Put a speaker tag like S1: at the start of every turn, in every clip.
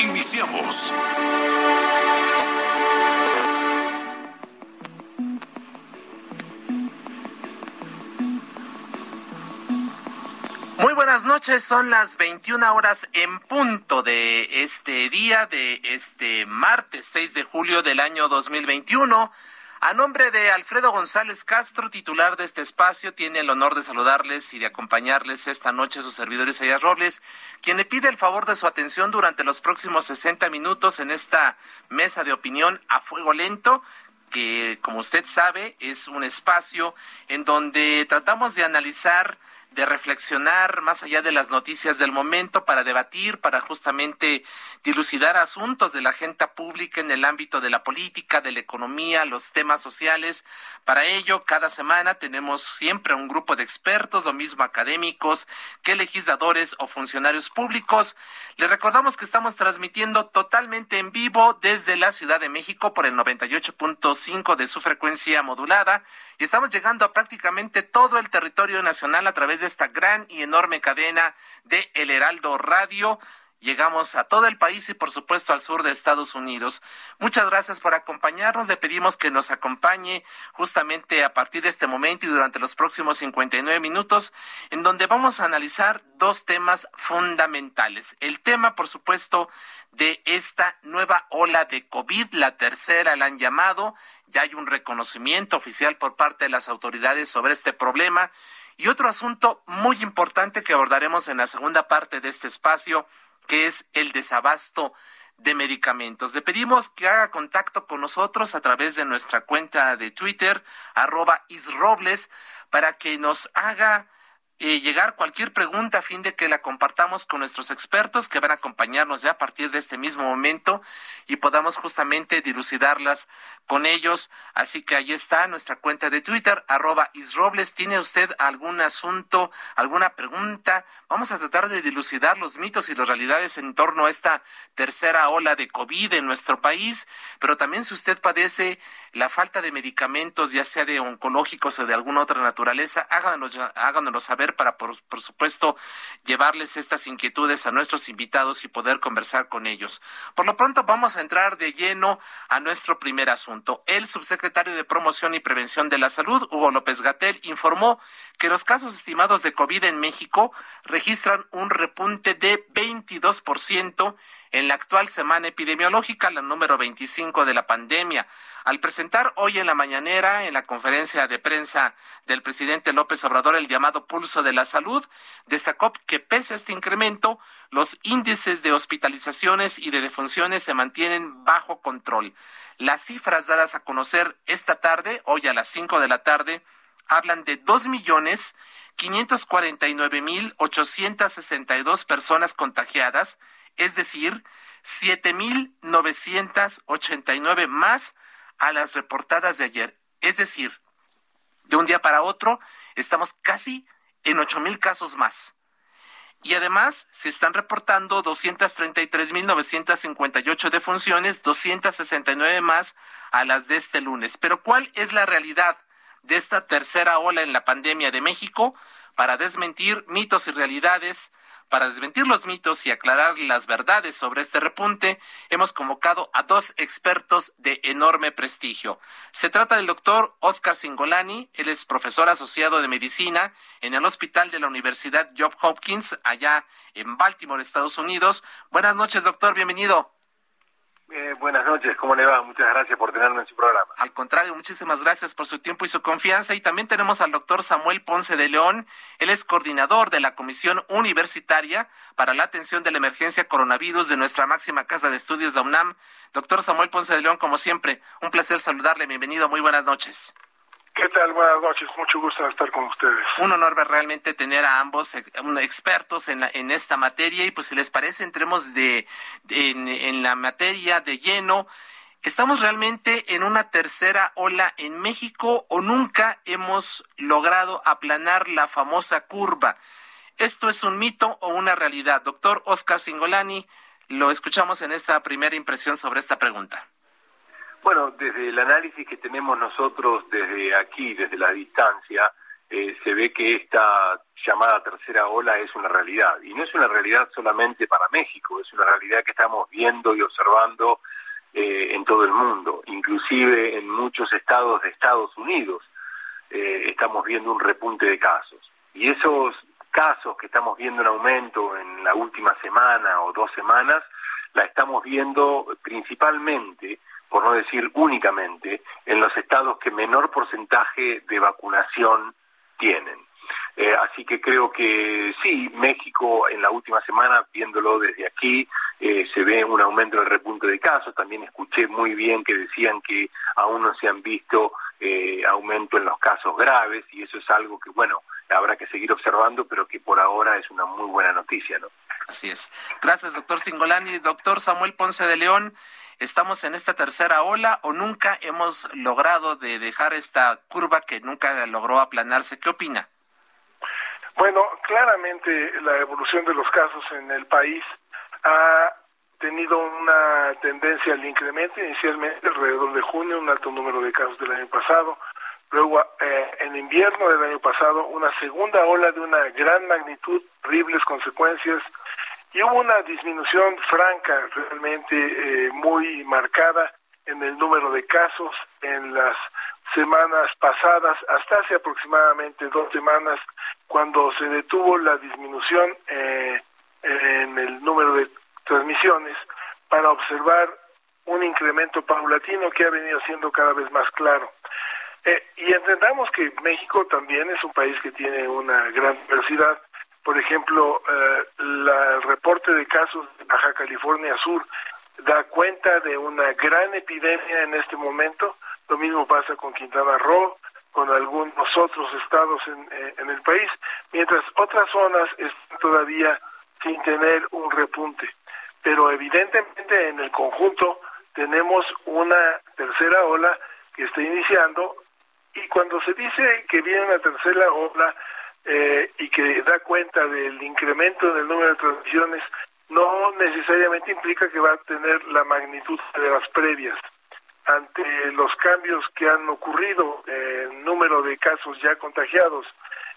S1: Iniciamos.
S2: Muy buenas noches, son las 21 horas en punto de este día, de este martes 6 de julio del año 2021. A nombre de Alfredo González Castro, titular de este espacio, tiene el honor de saludarles y de acompañarles esta noche a sus servidores Ayas Robles, quien le pide el favor de su atención durante los próximos 60 minutos en esta mesa de opinión a fuego lento que, como usted sabe, es un espacio en donde tratamos de analizar de reflexionar más allá de las noticias del momento para debatir, para justamente dilucidar asuntos de la agenda pública en el ámbito de la política, de la economía, los temas sociales. Para ello, cada semana tenemos siempre un grupo de expertos, lo mismo académicos que legisladores o funcionarios públicos. Le recordamos que estamos transmitiendo totalmente en vivo desde la Ciudad de México por el 98.5 de su frecuencia modulada y estamos llegando a prácticamente todo el territorio nacional a través de esta gran y enorme cadena de El Heraldo Radio. Llegamos a todo el país y por supuesto al sur de Estados Unidos. Muchas gracias por acompañarnos. Le pedimos que nos acompañe justamente a partir de este momento y durante los próximos 59 minutos, en donde vamos a analizar dos temas fundamentales. El tema, por supuesto, de esta nueva ola de COVID, la tercera la han llamado. Ya hay un reconocimiento oficial por parte de las autoridades sobre este problema. Y otro asunto muy importante que abordaremos en la segunda parte de este espacio, que es el desabasto de medicamentos. Le pedimos que haga contacto con nosotros a través de nuestra cuenta de Twitter, arroba isrobles, para que nos haga eh, llegar cualquier pregunta a fin de que la compartamos con nuestros expertos que van a acompañarnos ya a partir de este mismo momento y podamos justamente dilucidarlas con ellos. Así que ahí está nuestra cuenta de Twitter, arroba isrobles. ¿Tiene usted algún asunto, alguna pregunta? Vamos a tratar de dilucidar los mitos y las realidades en torno a esta tercera ola de COVID en nuestro país, pero también si usted padece la falta de medicamentos, ya sea de oncológicos o de alguna otra naturaleza, háganos, háganoslo saber para, por, por supuesto, llevarles estas inquietudes a nuestros invitados y poder conversar con ellos. Por lo pronto, vamos a entrar de lleno a nuestro primer asunto. El subsecretario de Promoción y Prevención de la Salud, Hugo López Gatel, informó que los casos estimados de COVID en México registran un repunte de 22% en la actual semana epidemiológica, la número 25 de la pandemia. Al presentar hoy en la mañanera, en la conferencia de prensa del presidente López Obrador, el llamado pulso de la salud, destacó que pese a este incremento, los índices de hospitalizaciones y de defunciones se mantienen bajo control. Las cifras dadas a conocer esta tarde, hoy a las 5 de la tarde, hablan de dos millones quinientos cuarenta y nueve mil ochocientos sesenta y dos personas contagiadas, es decir, siete mil novecientos ochenta y nueve más a las reportadas de ayer. Es decir, de un día para otro estamos casi en ocho mil casos más. Y además se están reportando 233.958 defunciones, 269 más a las de este lunes. Pero ¿cuál es la realidad de esta tercera ola en la pandemia de México? Para desmentir mitos y realidades, Para desmentir los mitos y aclarar las verdades sobre este repunte, hemos convocado a dos expertos de enorme prestigio. Se trata del doctor Oscar Singolani, él es profesor asociado de medicina en el Hospital de la Universidad Johns Hopkins, allá en Baltimore, Estados Unidos. Buenas noches, doctor, bienvenido.
S3: Eh, buenas noches, ¿cómo le va? Muchas gracias por tenerme en su programa.
S2: Al contrario, muchísimas gracias por su tiempo y su confianza. Y también tenemos al doctor Samuel Ponce de León. Él es coordinador de la Comisión Universitaria para la Atención de la Emergencia Coronavirus de nuestra máxima casa de estudios de UNAM. Doctor Samuel Ponce de León, como siempre, un placer saludarle. Bienvenido, muy buenas noches.
S4: ¿Qué tal? Buenas noches, mucho gusto estar con ustedes.
S2: Un honor realmente tener a ambos expertos en, en esta materia y pues si les parece entremos de, en, en la materia de lleno. ¿Estamos realmente en una tercera ola en México o nunca hemos logrado aplanar la famosa curva? ¿Esto es un mito o una realidad? Doctor Oscar Singolani, lo escuchamos en esta primera impresión sobre esta pregunta.
S3: Bueno, desde el análisis que tenemos nosotros desde aquí, desde la distancia, eh, se ve que esta llamada tercera ola es una realidad. Y no es una realidad solamente para México, es una realidad que estamos viendo y observando eh, en todo el mundo, inclusive en muchos estados de Estados Unidos. Eh, estamos viendo un repunte de casos. Y esos casos que estamos viendo en aumento en la última semana o dos semanas, la estamos viendo principalmente por no decir únicamente, en los estados que menor porcentaje de vacunación tienen. Eh, así que creo que sí, México en la última semana, viéndolo desde aquí, eh, se ve un aumento del repunte de casos. También escuché muy bien que decían que aún no se han visto eh, aumento en los casos graves y eso es algo que, bueno, habrá que seguir observando, pero que por ahora es una muy buena noticia, ¿no?
S2: Así es. Gracias, doctor Singolani. Doctor Samuel Ponce de León estamos en esta tercera ola o nunca hemos logrado de dejar esta curva que nunca logró aplanarse. ¿Qué opina?
S4: Bueno, claramente la evolución de los casos en el país ha tenido una tendencia al incremento inicialmente alrededor de junio, un alto número de casos del año pasado, luego eh, en invierno del año pasado una segunda ola de una gran magnitud, horribles consecuencias, y hubo una disminución franca, realmente eh, muy marcada en el número de casos en las semanas pasadas, hasta hace aproximadamente dos semanas, cuando se detuvo la disminución eh, en el número de transmisiones, para observar un incremento paulatino que ha venido siendo cada vez más claro. Eh, y entendamos que México también es un país que tiene una gran diversidad por ejemplo, eh, el reporte de casos de Baja California Sur da cuenta de una gran epidemia en este momento. Lo mismo pasa con Quintana Roo, con algunos otros estados en, eh, en el país, mientras otras zonas están todavía sin tener un repunte. Pero evidentemente en el conjunto tenemos una tercera ola que está iniciando y cuando se dice que viene una tercera ola eh, y que da cuenta del incremento en el número de transmisiones, no necesariamente implica que va a tener la magnitud de las previas. Ante los cambios que han ocurrido en número de casos ya contagiados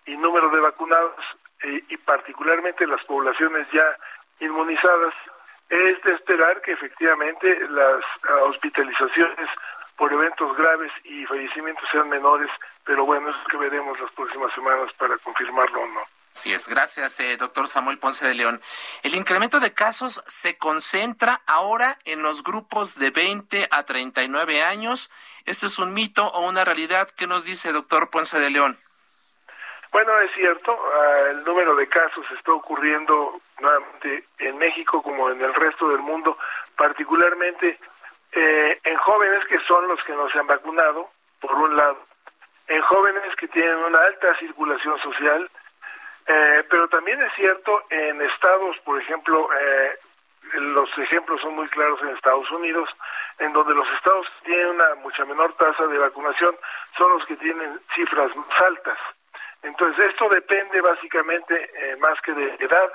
S4: y número de vacunados, eh, y particularmente las poblaciones ya inmunizadas, es de esperar que efectivamente las hospitalizaciones por eventos graves y fallecimientos sean menores, pero bueno, eso es que veremos las próximas semanas para confirmarlo o no.
S2: Así es, gracias, eh, doctor Samuel Ponce de León. El incremento de casos se concentra ahora en los grupos de 20 a 39 años. ¿Esto es un mito o una realidad? ¿Qué nos dice, doctor Ponce de León?
S4: Bueno, es cierto, ah, el número de casos está ocurriendo nuevamente en México como en el resto del mundo, particularmente eh, en jóvenes que son los que no se han vacunado, por un lado, en jóvenes que tienen una alta circulación social, eh, pero también es cierto en estados, por ejemplo, eh, los ejemplos son muy claros en Estados Unidos, en donde los estados tienen una mucha menor tasa de vacunación, son los que tienen cifras más altas. Entonces, esto depende básicamente, más que de edad,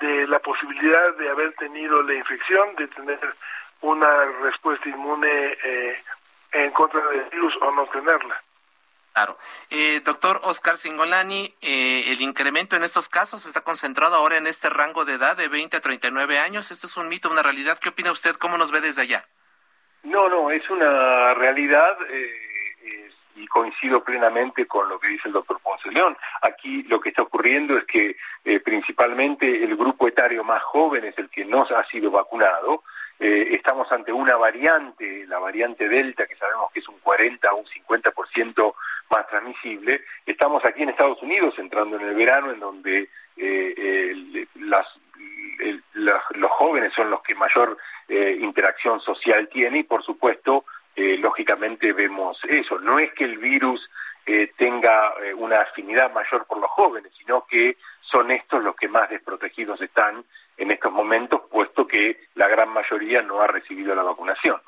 S4: de la posibilidad de haber tenido la infección, de tener una respuesta inmune eh, en contra del virus o no tenerla.
S2: Claro. Eh, doctor Oscar Singolani, eh, el incremento en estos casos está concentrado ahora en este rango de edad de 20 a 39 años. ¿Esto es un mito, una realidad? ¿Qué opina usted? ¿Cómo nos ve desde allá?
S3: No, no, es una realidad eh, y coincido plenamente con lo que dice el doctor Ponce León. Aquí lo que está ocurriendo es que principalmente el grupo etario más joven es el que no ha sido vacunado. Estamos ante una variante, la variante Delta, que sabemos que es un 40 o un 50% más transmisible. Estamos aquí en Estados Unidos entrando en el verano en donde eh, las, los jóvenes son los que mayor eh, interacción social tienen y por supuesto, eh, lógicamente vemos eso. No es que el virus tenga una afinidad mayor por los jóvenes, sino que son estos los que más desprotegidos están en estos momentos, puesto que la gran mayoría no ha recibido la vacunación.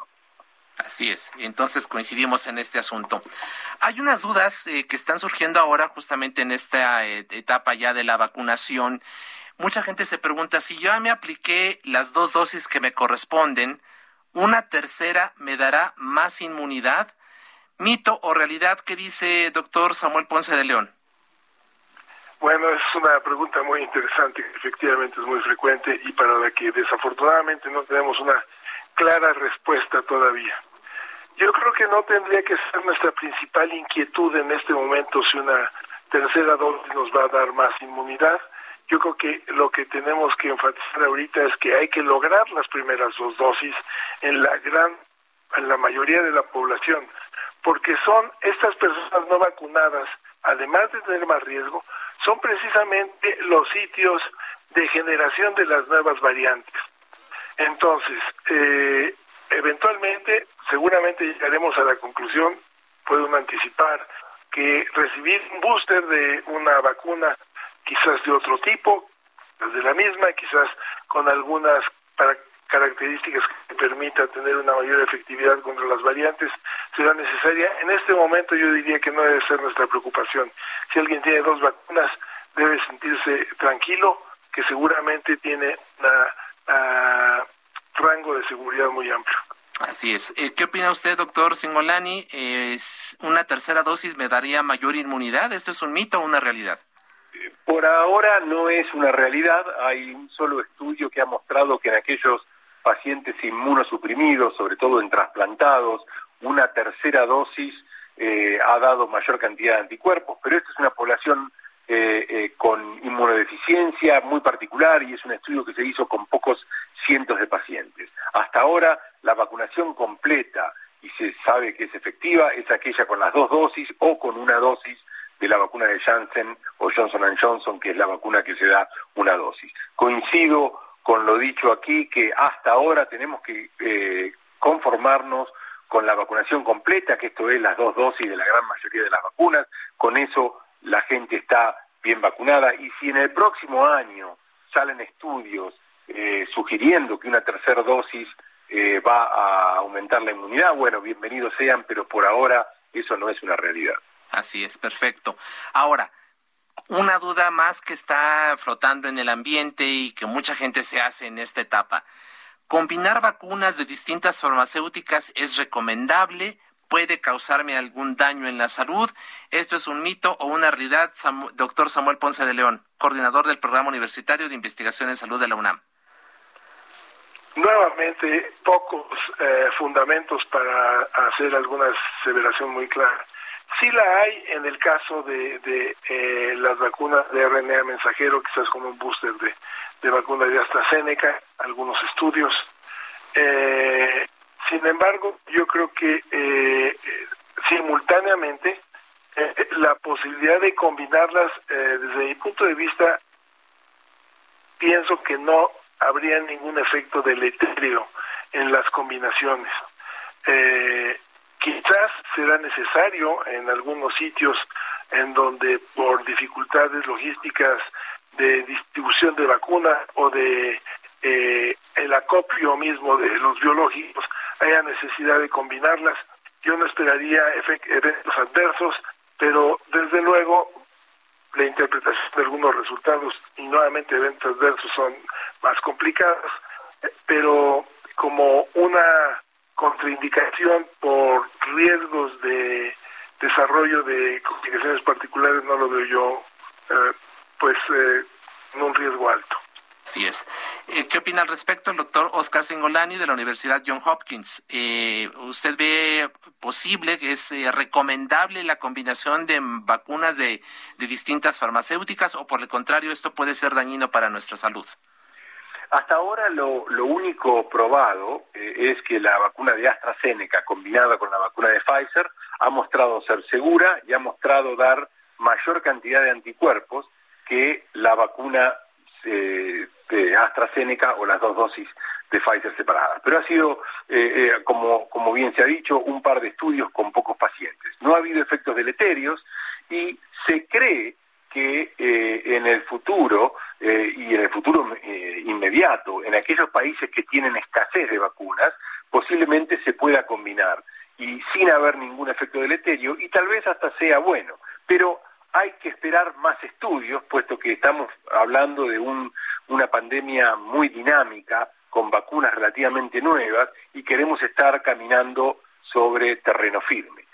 S2: Así es, entonces coincidimos en este asunto. Hay unas dudas eh, que están surgiendo ahora justamente en esta eh, etapa ya de la vacunación. Mucha gente se pregunta si yo me apliqué las dos dosis que me corresponden, ¿una tercera me dará más inmunidad? ¿Mito o realidad? ¿Qué dice doctor Samuel Ponce de León?
S4: Bueno, es una pregunta muy interesante, efectivamente es muy frecuente y para la que desafortunadamente no tenemos una clara respuesta todavía. Yo creo que no tendría que ser nuestra principal inquietud en este momento si una tercera dosis nos va a dar más inmunidad. Yo creo que lo que tenemos que enfatizar ahorita es que hay que lograr las primeras dos dosis en la gran, en la mayoría de la población, porque son estas personas no vacunadas, además de tener más riesgo, son precisamente los sitios de generación de las nuevas variantes. Entonces, eh, eventualmente, seguramente llegaremos a la conclusión, puedo anticipar, que recibir un booster de una vacuna, quizás de otro tipo, de la misma, quizás con algunas características que permita tener una mayor efectividad contra las variantes, será necesaria. En este momento yo diría que no debe ser nuestra preocupación. Si alguien tiene dos vacunas, debe sentirse tranquilo, que seguramente tiene una rango de seguridad muy amplio.
S2: Así es. Eh, ¿Qué opina usted, doctor Singolani? ¿Es ¿Una tercera dosis me daría mayor inmunidad? ¿Esto es un mito o una realidad?
S3: Por ahora no es una realidad. Hay un solo estudio que ha mostrado que en aquellos pacientes inmunosuprimidos, sobre todo en trasplantados, una tercera dosis eh, ha dado mayor cantidad de anticuerpos, pero esta es una población eh, con inmunodeficiencia muy particular y es un estudio que se hizo con pocos cientos de pacientes. Hasta ahora, la vacunación completa, y se sabe que es efectiva, es aquella con las dos dosis o con una dosis de la vacuna de Janssen o Johnson Johnson, que es la vacuna que se da una dosis. Coincido con lo dicho aquí, que hasta ahora tenemos que eh, conformarnos con la vacunación completa, que esto es las dos dosis de la gran mayoría de las vacunas, con eso la gente está bien vacunada y si en el próximo año salen estudios eh, sugiriendo que una tercera dosis eh, va a aumentar la inmunidad, bueno, bienvenidos sean, pero por ahora eso no es una realidad.
S2: Así es, perfecto. Ahora, una duda más que está flotando en el ambiente y que mucha gente se hace en esta etapa. ¿Combinar vacunas de distintas farmacéuticas es recomendable? ¿Puede causarme algún daño en la salud? ¿Esto es un mito o una realidad? doctor Samuel Ponce de León, coordinador del Programa Universitario de Investigación en Salud de la UNAM
S4: nuevamente pocos eh, fundamentos para hacer alguna aseveración muy clara. Sí la hay en el caso de, de eh, las vacunas de RNA mensajero, quizás con un booster de, de vacuna de AstraZeneca, algunos estudios. Eh, sin embargo, yo creo que simultáneamente la posibilidad de combinarlas, desde mi punto de vista, pienso que no habría ningún efecto deleterio en las combinaciones. Eh, quizás será necesario en algunos sitios en donde por dificultades logísticas de distribución de vacunas o de eh, el acopio mismo de los biológicos haya necesidad de combinarlas. Yo no esperaría eventos adversos, pero desde luego la interpretación de algunos resultados y nuevamente eventos adversos son más complicadas, pero como una contraindicación por riesgos de desarrollo de complicaciones particulares no lo veo yo eh, pues eh, en un riesgo alto.
S2: Así es. Eh, ¿Qué opina al respecto el doctor Oscar Singolani de la Universidad John Hopkins? ¿Usted ve posible, es recomendable la combinación de vacunas de, de distintas farmacéuticas o por el contrario esto puede ser dañino para nuestra salud?
S3: Hasta ahora lo, lo único probado es que la vacuna de AstraZeneca combinada con la vacuna de Pfizer ha mostrado ser segura y ha mostrado dar mayor cantidad de anticuerpos que la vacuna eh, de AstraZeneca o las dos dosis de Pfizer separadas. Pero ha sido, eh, eh, como, como bien se ha dicho, un par de estudios con pocos pacientes. No ha habido efectos deleterios y se cree que en el futuro y en el futuro inmediato, en aquellos países que tienen escasez de vacunas, posiblemente se pueda combinar y sin haber ningún efecto deleterio y tal vez hasta sea bueno. Pero hay que esperar más estudios, puesto que estamos hablando de una pandemia muy dinámica, con vacunas relativamente nuevas, y queremos estar caminando sobre terreno firme.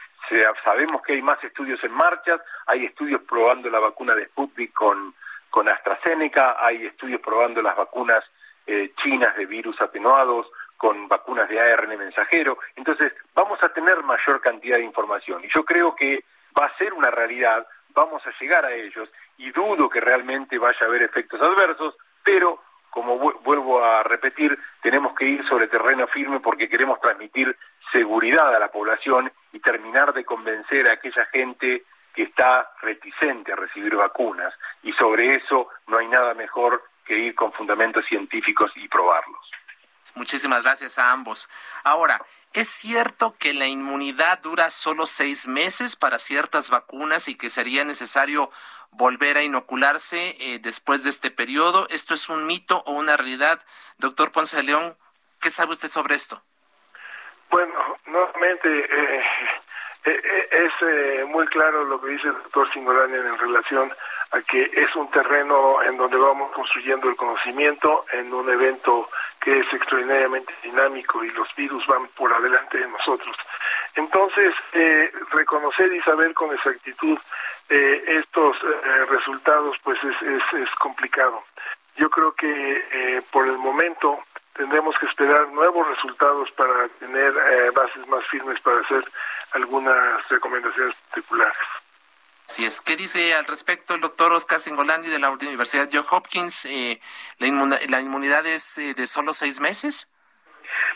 S3: sabemos que hay más estudios en marcha, hay estudios probando la vacuna de Sputnik con, con AstraZeneca, hay estudios probando las vacunas eh, chinas de virus atenuados, con vacunas de ARN mensajero. Entonces, vamos a tener mayor cantidad de información. Y yo creo que va a ser una realidad vamos a llegar a ellos y dudo que realmente vaya a haber efectos adversos, pero como vuelvo a repetir, tenemos que ir sobre terreno firme porque queremos transmitir seguridad a la población y terminar de convencer a aquella gente que está reticente a recibir vacunas. Y sobre eso no hay nada mejor que ir con fundamentos científicos y probarlos.
S2: Muchísimas gracias a ambos. Ahora, ¿Es cierto que la inmunidad dura solo seis meses para ciertas vacunas y que sería necesario volver a inocularse eh, después de este periodo? ¿Esto es un mito o una realidad? Doctor Ponce de León, ¿qué sabe usted sobre esto?
S4: Bueno, nuevamente eh, eh, es muy claro lo que dice el doctor Singolani en relación a que es un terreno en donde vamos construyendo el conocimiento en un evento que es extraordinariamente dinámico y los virus van por adelante de nosotros. Entonces, eh, reconocer y saber con exactitud eh, estos eh, resultados, pues es, es, complicado. Yo creo que por el momento tendremos que esperar nuevos resultados para tener bases más firmes para hacer algunas recomendaciones particulares.
S2: Así es. ¿Qué dice al respecto el doctor Oscar Singolandi de la Universidad Johns Hopkins? Eh, la, inmunidad es eh, de solo seis meses?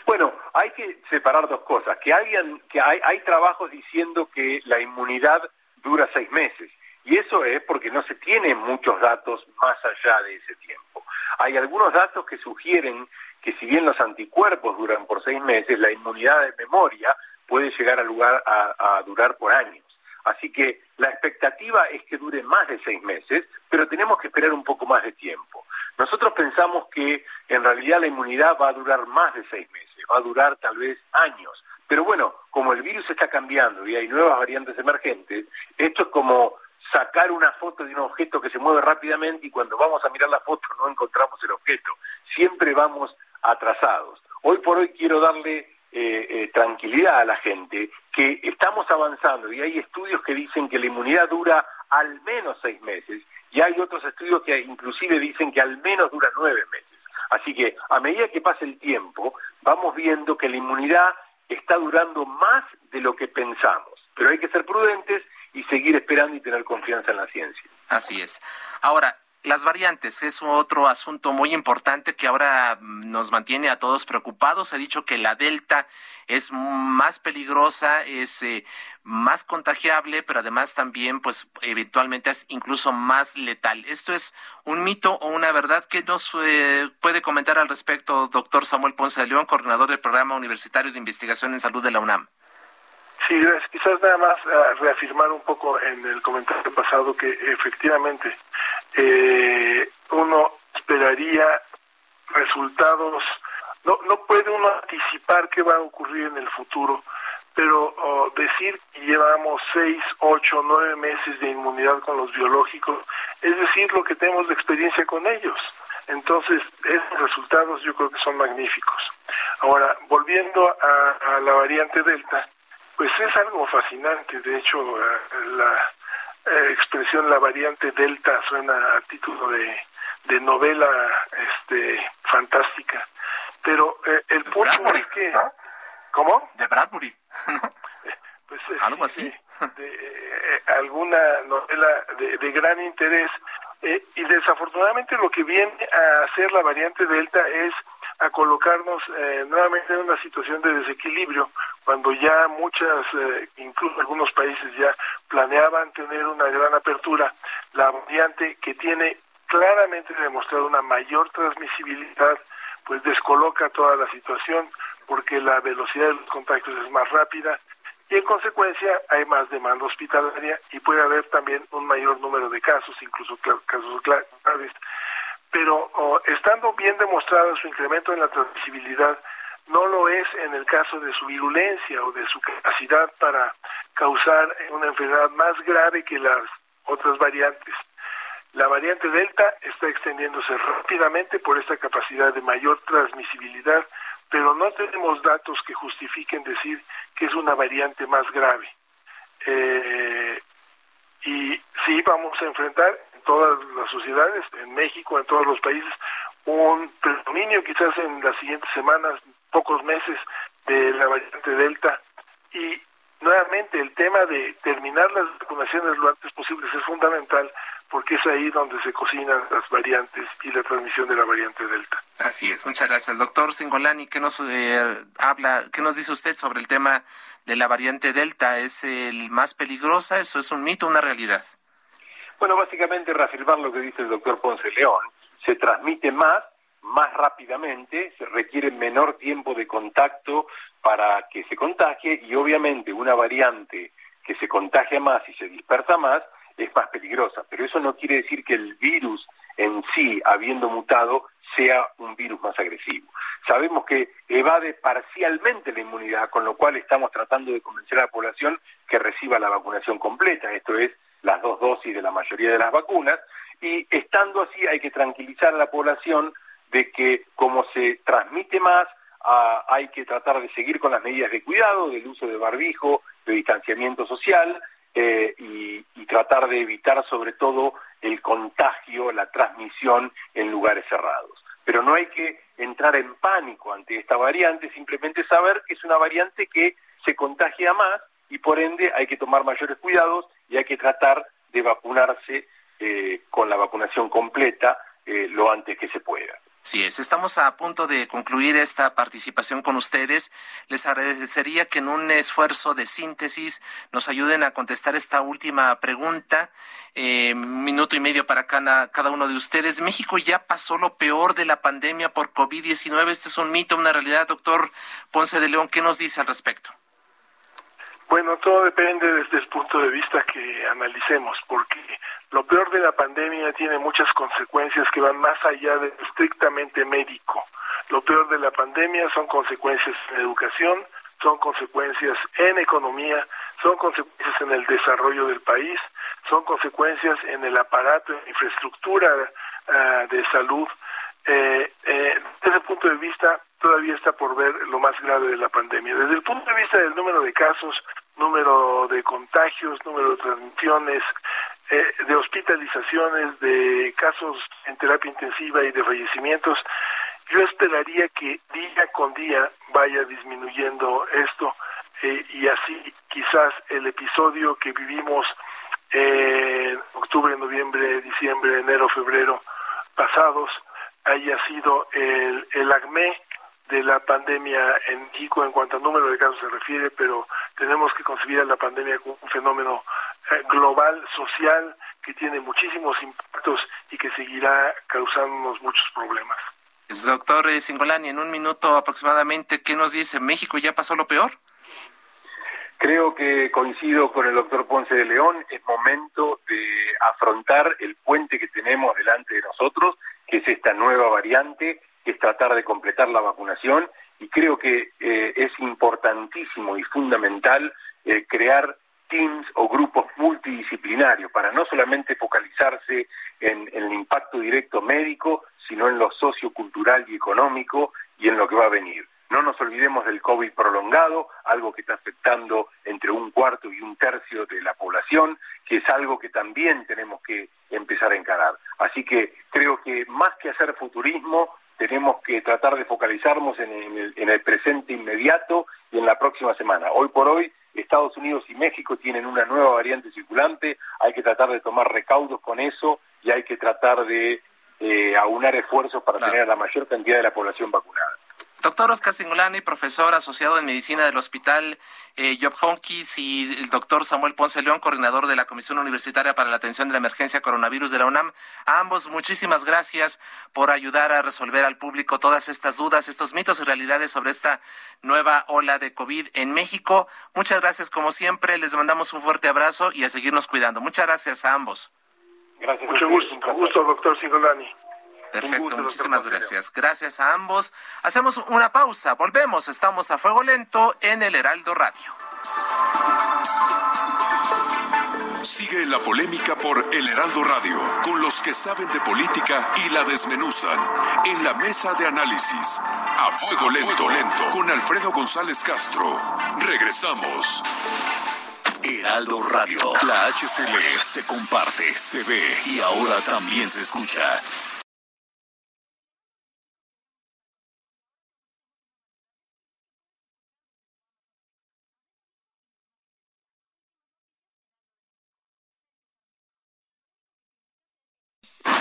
S3: Bueno, hay que separar dos cosas. Que, alguien, que hay, hay trabajos diciendo que la inmunidad dura seis meses. Y eso es porque no se tienen muchos datos más allá de ese tiempo. Hay algunos datos que sugieren que si bien los anticuerpos duran por seis meses, la inmunidad de memoria puede llegar a, lugar a durar por años. Así que la expectativa es que dure más de seis meses, pero tenemos que esperar un poco más de tiempo. Nosotros pensamos que en realidad la inmunidad va a durar más de seis meses, va a durar tal vez años. Pero bueno, como el virus está cambiando y hay nuevas variantes emergentes, esto es como sacar una foto de un objeto que se mueve rápidamente y cuando vamos a mirar la foto no encontramos el objeto. Siempre vamos atrasados. Hoy por hoy quiero darle eh, eh, tranquilidad a la gente que estamos avanzando y hay estudios que dicen que la inmunidad dura al menos seis meses y hay otros estudios que inclusive dicen que al menos dura nueve meses. Así que a medida que pasa el tiempo vamos viendo que la inmunidad está durando más de lo que pensamos, pero hay que ser prudentes y seguir esperando y tener confianza en la ciencia.
S2: Así es. Ahora, las variantes es otro asunto muy importante que ahora mm, nos mantiene a todos preocupados. Ha dicho que la Delta es más peligrosa, es eh, más contagiable, pero además también, pues, eventualmente es incluso más letal. ¿Esto es un mito o una verdad? ¿Qué nos eh, puede comentar al respecto, doctor Samuel Ponce de León, coordinador del Programa Universitario de Investigación en Salud de la UNAM?
S4: Sí, quizás nada más ah, reafirmar un poco en el comentario pasado que efectivamente eh, uno esperaría resultados, no, no puede uno anticipar qué va a ocurrir en el futuro, pero oh, decir que llevamos seis, ocho, nueve meses de inmunidad con los biológicos, es decir, lo que tenemos de experiencia con ellos. Entonces, esos resultados yo creo que son magníficos. Ahora, volviendo a, la variante Delta, pues es algo fascinante. De hecho, eh, la eh, expresión la variante Delta suena a título de, de novela este, fantástica. Pero eh, el punto es que... ¿Cómo?
S2: De Bradbury.
S4: pues,
S2: Algo así.
S4: De, alguna novela de, de gran interés. y desafortunadamente lo que viene a hacer la variante Delta es a colocarnos eh, nuevamente en una situación de desequilibrio, cuando ya muchas, eh, incluso algunos países ya planeaban tener una gran apertura, la variante que tiene claramente demostrado una mayor transmisibilidad, pues descoloca toda la situación porque la velocidad de los contagios es más rápida y en consecuencia hay más demanda hospitalaria y puede haber también un mayor número de casos, incluso casos graves pero estando bien demostrado su incremento en la transmisibilidad, no lo es en el caso de su virulencia o de su capacidad para causar una enfermedad más grave que las otras variantes. La variante Delta está extendiéndose rápidamente por esta capacidad de mayor transmisibilidad, pero no tenemos datos que justifiquen decir que es una variante más grave. Eh, y sí vamos a enfrentar todas las sociedades, en México, en todos los países, un predominio quizás en las siguientes semanas, pocos meses de la variante Delta y nuevamente el tema de terminar las vacunaciones lo antes posible es fundamental porque es ahí donde se cocinan las variantes y la transmisión de la variante Delta.
S2: Así es, muchas gracias. Doctor Singolani, ¿qué nos eh, habla, qué nos dice usted sobre el tema de la variante Delta? ¿Es el más peligrosa? ¿Eso es un mito, una realidad?
S3: Bueno, básicamente reafirmar lo que dice el doctor Ponce León. Se transmite más, más rápidamente, se requiere menor tiempo de contacto para que se contagie y obviamente una variante que se contagia más y se dispersa más es más peligrosa. Pero eso no quiere decir que el virus en sí, habiendo mutado, sea un virus más agresivo. Sabemos que evade parcialmente la inmunidad, con lo cual estamos tratando de convencer a la población que reciba la vacunación completa, esto es, las dos dosis de la mayoría de las vacunas, y estando así hay que tranquilizar a la población de que como se transmite más, ah, hay que tratar de seguir con las medidas de cuidado, del uso de barbijo, de distanciamiento social, eh, y, y, tratar de evitar sobre todo el contagio, la transmisión en lugares cerrados. Pero no hay que entrar en pánico ante esta variante, simplemente saber que es una variante que se contagia más y por ende hay que tomar mayores cuidados y hay que tratar de vacunarse eh, con la vacunación completa eh, lo antes que se pueda.
S2: Sí es, estamos a punto de concluir esta participación con ustedes. Les agradecería que en un esfuerzo de síntesis nos ayuden a contestar esta última pregunta. Eh, minuto y medio para cada, cada uno de ustedes. México ya pasó lo peor de la pandemia por COVID-19. Este es un mito, una realidad. Doctor Ponce de León, ¿qué nos dice al respecto?
S4: Bueno, todo depende desde el punto de vista que analicemos, porque lo peor de la pandemia tiene muchas consecuencias que van más allá de estrictamente médico. Lo peor de la pandemia son consecuencias en educación, son consecuencias en economía, son consecuencias en el desarrollo del país, son consecuencias en el aparato, en infraestructura uh, de salud. Eh, eh, desde el punto de vista, todavía está por ver lo más grave de la pandemia. Desde el punto de vista del número de casos, número de contagios, número de transmisiones, eh, de hospitalizaciones, de casos en terapia intensiva y de fallecimientos, yo esperaría que día con día vaya disminuyendo esto eh, y así quizás el episodio que vivimos en octubre, noviembre, diciembre, enero, febrero pasados haya sido el, el acme de la pandemia en México en cuanto al número de casos se refiere, pero tenemos que concebir a la pandemia como un fenómeno eh, global, social, que tiene muchísimos impactos y que seguirá causándonos muchos problemas.
S2: Doctor Singolani, en un minuto aproximadamente, ¿qué nos dice? ¿México ya pasó lo peor?
S3: Creo que coincido con el doctor Ponce de León, es momento de afrontar el puente que tenemos delante de nosotros, que es esta nueva variante, que es tratar de completar la vacunación y creo que eh, es importantísimo y fundamental eh, crear teams o grupos multidisciplinarios para no solamente focalizarse en, en, el impacto directo médico, sino en lo sociocultural y económico y en lo que va a venir. No nos olvidemos del COVID prolongado, algo que está afectando entre un cuarto y un tercio de la población, que es algo que también tenemos que empezar a encarar. Así que creo que más que hacer futurismo, tenemos que tratar de focalizarnos en el, en el presente inmediato y en la próxima semana. Hoy por hoy, Estados Unidos y México tienen una nueva variante circulante, hay que tratar de tomar recaudos con eso y hay que tratar de eh, aunar esfuerzos para tener a la mayor cantidad de la población vacunada.
S2: Doctor Oscar Singolani, profesor asociado en medicina del Hospital eh, Job Honkis y el doctor Samuel Ponce León, coordinador de la Comisión Universitaria para la Atención de la Emergencia Coronavirus de la UNAM. A ambos, muchísimas gracias por ayudar a resolver al público todas estas dudas, estos mitos y realidades sobre esta nueva ola de COVID en México. Muchas gracias, como siempre. Les mandamos un fuerte abrazo y a seguirnos cuidando. Muchas gracias a ambos.
S4: Gracias. Mucho gusto, doctor Singolani.
S2: Perfecto, muchísimas gracias. Gracias a ambos. Hacemos una pausa, volvemos, estamos a fuego lento en el Heraldo Radio.
S1: Sigue la polémica por El Heraldo Radio, con los que saben de política y la desmenuzan, en la mesa de análisis. A fuego lento, lento, con Alfredo González Castro. Regresamos. Heraldo Radio, la HCL se comparte, se ve y ahora también se escucha.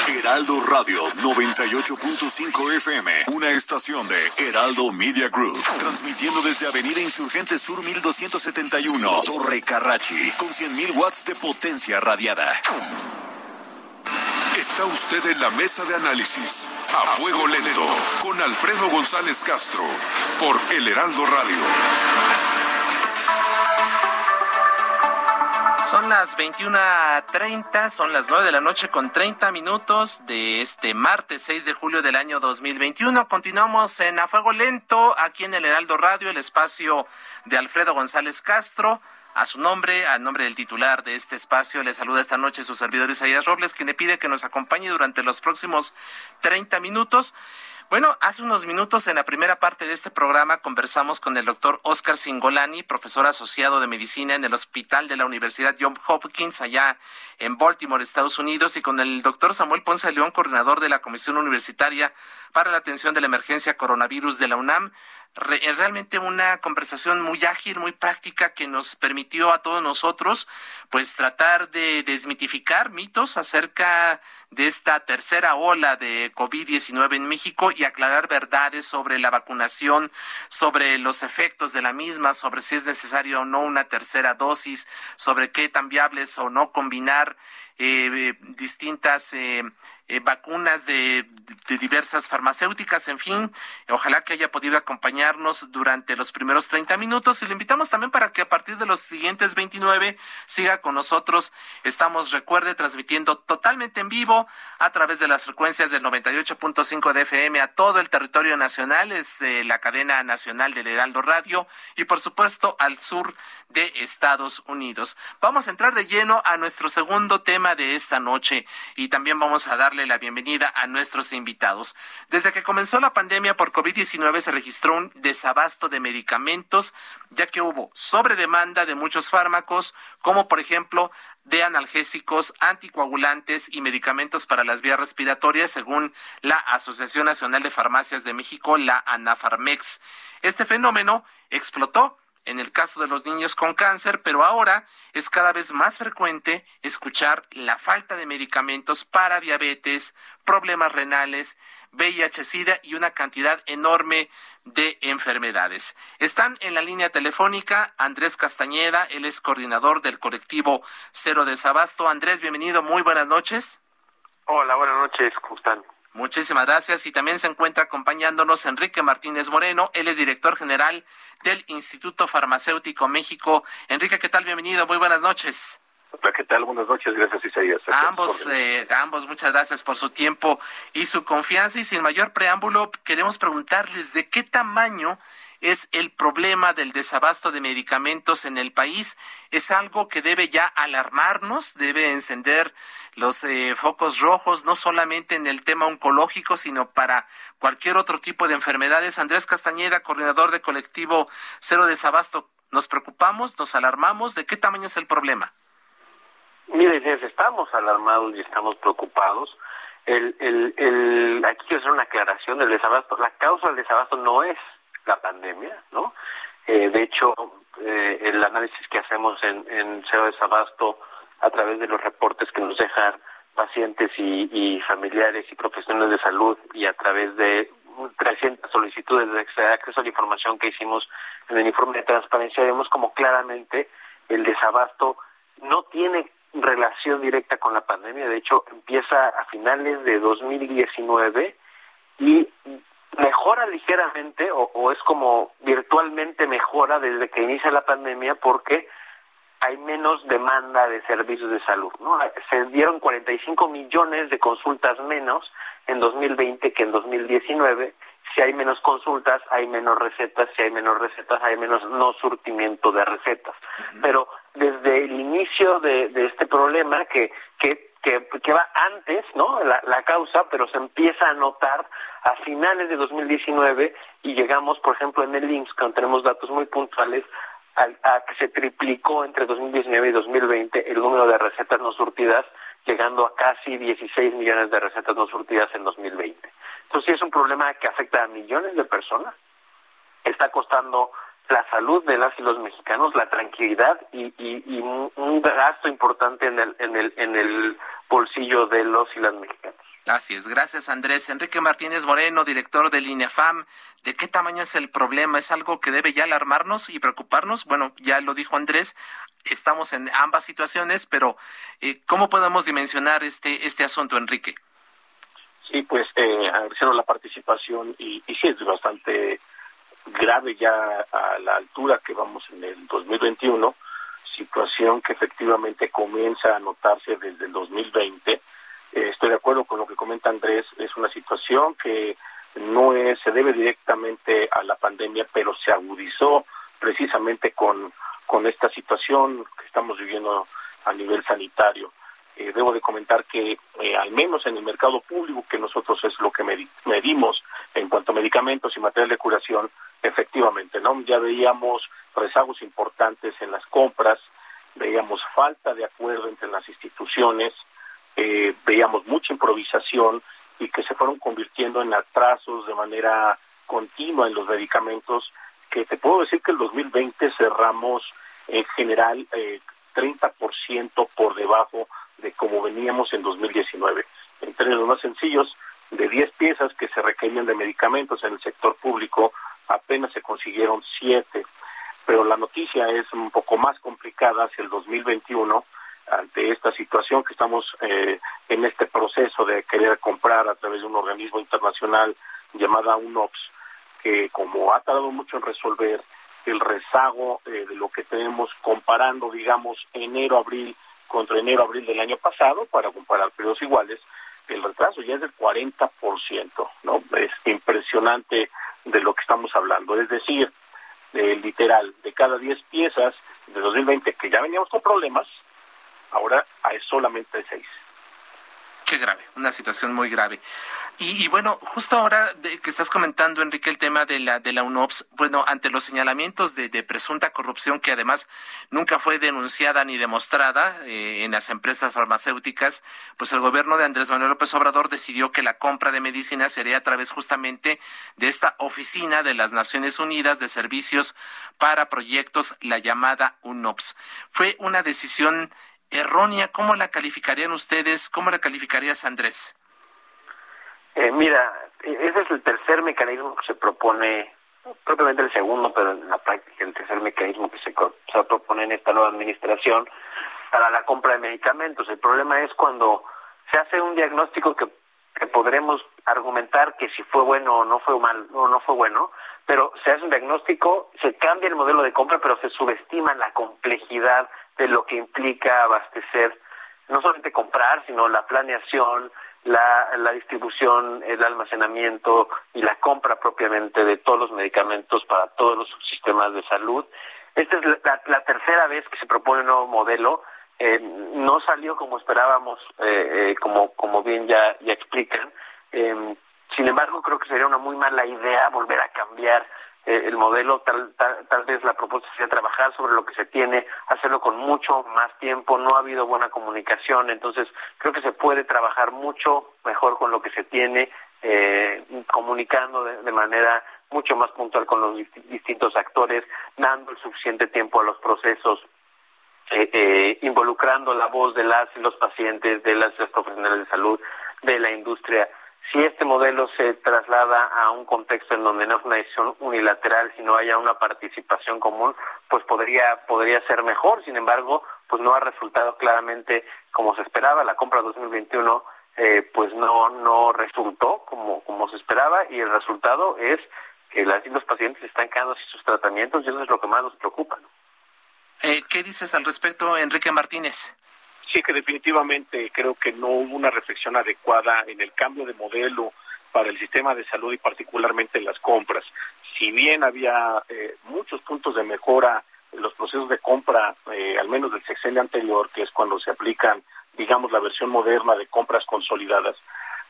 S1: Heraldo Radio 98.5 FM, una estación de Heraldo Media Group, transmitiendo desde Avenida Insurgente Sur 1271, Torre Carrachi, con 100.000 watts de potencia radiada. Está usted en la mesa de análisis, a fuego lento, con Alfredo González Castro, por El Heraldo Radio.
S2: Son las 21.30, son las 9 de la noche con 30 minutos de este martes 6 de julio del año 2021. Continuamos en A Fuego Lento, aquí en el Heraldo Radio, el espacio de Alfredo González Castro. A su nombre, al nombre del titular de este espacio, le saluda esta noche su servidor Isaías Robles, quien le pide que nos acompañe durante los próximos 30 minutos. Bueno, hace unos minutos en la primera parte de este programa conversamos con el doctor Oscar Singolani, profesor asociado de medicina en el Hospital de la Universidad John Hopkins, allá en Baltimore, Estados Unidos, y con el doctor Samuel Ponce León, coordinador de la Comisión Universitaria para la Atención de la Emergencia Coronavirus de la UNAM. Eh, realmente una conversación muy ágil, muy práctica que nos permitió a todos nosotros pues tratar de desmitificar mitos acerca de esta tercera ola de COVID-19 en México y aclarar verdades sobre la vacunación, sobre los efectos de la misma, sobre si es necesario o no una tercera dosis, sobre qué tan viables o no combinar eh, distintas eh, eh, vacunas de, diversas farmacéuticas, en fin, ojalá que haya podido acompañarnos durante los primeros 30 minutos y le invitamos también para que a partir de los siguientes 29 siga con nosotros. Estamos, recuerde, transmitiendo totalmente en vivo a través de las frecuencias del 98.5 de FM a todo el territorio nacional, es eh, la cadena nacional del Heraldo Radio y por supuesto al sur de Estados Unidos. Vamos a entrar de lleno a nuestro segundo tema de esta noche y también vamos a darle la bienvenida a nuestros invitados. Desde que comenzó la pandemia por COVID-19 se registró un desabasto de medicamentos, ya que hubo sobredemanda de muchos fármacos, como por ejemplo de analgésicos, anticoagulantes y medicamentos para las vías respiratorias, según la Asociación Nacional de Farmacias de México, la ANAFARMEX. Este fenómeno explotó en el caso de los niños con cáncer, pero ahora es cada vez más frecuente escuchar la falta de medicamentos para diabetes, problemas renales, VIH-Sida y una cantidad enorme de enfermedades. Están en la línea telefónica Andrés Castañeda, él es coordinador del colectivo Cero Desabasto. Andrés, bienvenido, muy buenas noches.
S5: Hola, buenas noches, ¿cómo están?
S2: Muchísimas gracias. Y también se encuentra acompañándonos Enrique Martínez Moreno. Él es director general del Instituto Farmacéutico México. Enrique, ¿qué tal? Bienvenido. Muy buenas noches.
S5: Hola, ¿qué tal? Buenas noches. Gracias, Isaías.
S2: A ambos, eh, ambos, muchas gracias por su tiempo y su confianza. Y sin mayor preámbulo, queremos preguntarles de qué tamaño es el problema del desabasto de medicamentos en el país. Es algo que debe ya alarmarnos, debe encender los eh, focos rojos, no solamente en el tema oncológico, sino para cualquier otro tipo de enfermedades. Andrés Castañeda, coordinador de colectivo Cero Desabasto, ¿nos preocupamos, nos alarmamos? ¿De qué tamaño es el problema?
S5: Mire, estamos alarmados y estamos preocupados. El, el, el, aquí quiero hacer una aclaración del desabasto. La causa del desabasto no es la pandemia, ¿no? Eh, de hecho, eh, el análisis que hacemos en, en Cero Desabasto a través de los reportes que nos dejan pacientes y, familiares y profesionales de salud y a través de 300 solicitudes de acceso a la información que hicimos en el informe de transparencia, vemos como claramente el desabasto no tiene relación directa con la pandemia, de hecho empieza a finales de 2019 y mejora ligeramente o, o es como virtualmente mejora desde que inicia la pandemia porque hay menos demanda de servicios de salud. ¿no? Se dieron 45 millones de consultas menos en 2020 que en 2019. Si hay menos consultas, hay menos recetas. Si hay menos recetas, hay menos no surtimiento de recetas. Pero desde el inicio de, este problema, que, que, que, va antes, ¿no? La, causa, pero se empieza a notar a finales de 2019 y llegamos, por ejemplo, en el IMSS, cuando tenemos datos muy puntuales, a, que se triplicó entre 2019 y 2020 el número de recetas no surtidas, llegando a casi 16 millones de recetas no surtidas en 2020. Entonces, es un problema que afecta a millones de personas, está costando la salud de las y los mexicanos, la tranquilidad y, y, un gasto importante en el, en, el, en el bolsillo de los y las mexicanos.
S2: Así es, gracias Andrés. Enrique Martínez Moreno, director de INEFAM, ¿de qué tamaño es el problema? ¿Es algo que debe ya alarmarnos y preocuparnos? Bueno, ya lo dijo Andrés, estamos en ambas situaciones, pero eh, ¿cómo podemos dimensionar este, este asunto, Enrique?
S6: Sí, pues eh, agradeciendo la participación y, y sí es bastante grave ya a la altura que vamos en el 2021, situación que efectivamente comienza a notarse desde el 2020 eh, estoy de acuerdo con lo que comenta Andrés, es una situación que no es, se debe directamente a la pandemia, pero se agudizó precisamente con, con esta situación que estamos viviendo a nivel sanitario. Eh, debo de comentar que eh, al menos en el mercado público, que nosotros es lo que medimos en cuanto a medicamentos y material de curación, efectivamente, ¿no? Ya veíamos rezagos importantes en las compras, veíamos falta de acuerdo entre las instituciones, eh, veíamos mucha improvisación y que se fueron convirtiendo en atrasos de manera continua en los medicamentos, que te puedo decir que el 2020 cerramos en general eh, 30% por debajo de como veníamos en 2019. En términos más sencillos, de 10 piezas que se requerían de medicamentos en el sector público, apenas se consiguieron 7. Pero la noticia es un poco más complicada hacia el 2021, ante esta situación que estamos eh, en este proceso de querer comprar a través de un organismo internacional llamada UNOPS, que como ha tardado mucho en resolver el rezago eh, de lo que tenemos comparando, digamos, enero-abril contra enero-abril del año pasado, para comparar periodos iguales, el retraso ya es del 40%, ¿no? Es impresionante de lo que estamos hablando. Es decir, literal, de cada 10 piezas de 2020 que ya veníamos con problemas, ahora hay solamente seis.
S2: Qué grave, una situación muy grave. Y, bueno, justo ahora que estás comentando, Enrique, el tema de la, de la UNOPS, bueno, ante los señalamientos de, presunta corrupción que además nunca fue denunciada ni demostrada eh, en las empresas farmacéuticas, pues el gobierno de Andrés Manuel López Obrador decidió que la compra de medicinas sería a través justamente de esta oficina de las Naciones Unidas de Servicios para Proyectos, la llamada UNOPS. Fue una decisión errónea, ¿cómo la calificarían ustedes? ¿Cómo la calificarías, Andrés?
S5: Eh, mira, ese es el tercer mecanismo que se propone, propiamente el segundo, pero en la práctica el tercer mecanismo que se, se propone en esta nueva administración para la compra de medicamentos. El problema es cuando se hace un diagnóstico que, que podremos argumentar que si fue bueno o no fue mal o no fue bueno, pero se hace un diagnóstico, se cambia el modelo de compra, pero se subestima la complejidad de lo que implica abastecer, no solamente comprar, sino la planeación, la, la distribución, el almacenamiento y la compra propiamente de todos los medicamentos para todos los sistemas de salud. Esta es la, tercera vez que se propone un nuevo modelo. Eh, no salió como esperábamos, eh, eh, como, como bien ya, ya explican. sin embargo, creo que sería una muy mala idea volver a cambiar eh, el modelo, tal, tal, vez la propuesta sea trabajar sobre lo que se tiene, hacerlo con mucho más tiempo, no ha habido buena comunicación, entonces creo que se puede trabajar mucho mejor con lo que se tiene, eh, comunicando de, manera mucho más puntual con los distintos actores, dando el suficiente tiempo a los procesos, eh, involucrando la voz de las y los pacientes, de las profesionales de salud, de la industria si este modelo se traslada a un contexto en donde no es una decisión unilateral, sino haya una participación común, pues podría, podría ser mejor. Sin embargo, pues no ha resultado claramente como se esperaba. La compra 2021 eh, pues no, no resultó como, como se esperaba y el resultado es que las, los pacientes están quedando sin sus tratamientos y eso es lo que más nos preocupa.
S2: Eh, ¿Qué dices al respecto, Enrique Martínez?
S6: Sí, que definitivamente creo que no hubo una reflexión adecuada en el cambio de modelo para el sistema de salud y particularmente en las compras. Si bien había eh, muchos puntos de mejora en los procesos de compra, eh, al menos del sexenio anterior, que es cuando se aplican, digamos, la versión moderna de compras consolidadas,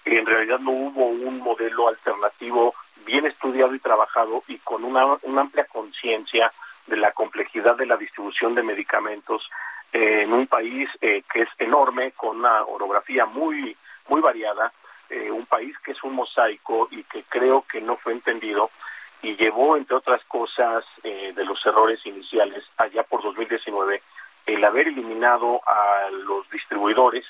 S6: en realidad no hubo un modelo alternativo bien estudiado y trabajado y con una amplia conciencia de la complejidad de la distribución de medicamentos en un país eh, que es enorme, con una orografía muy, muy variada, eh, un país que es un mosaico y que creo que no fue entendido y llevó, entre otras cosas, eh, de los errores iniciales allá por 2019, el haber eliminado a los distribuidores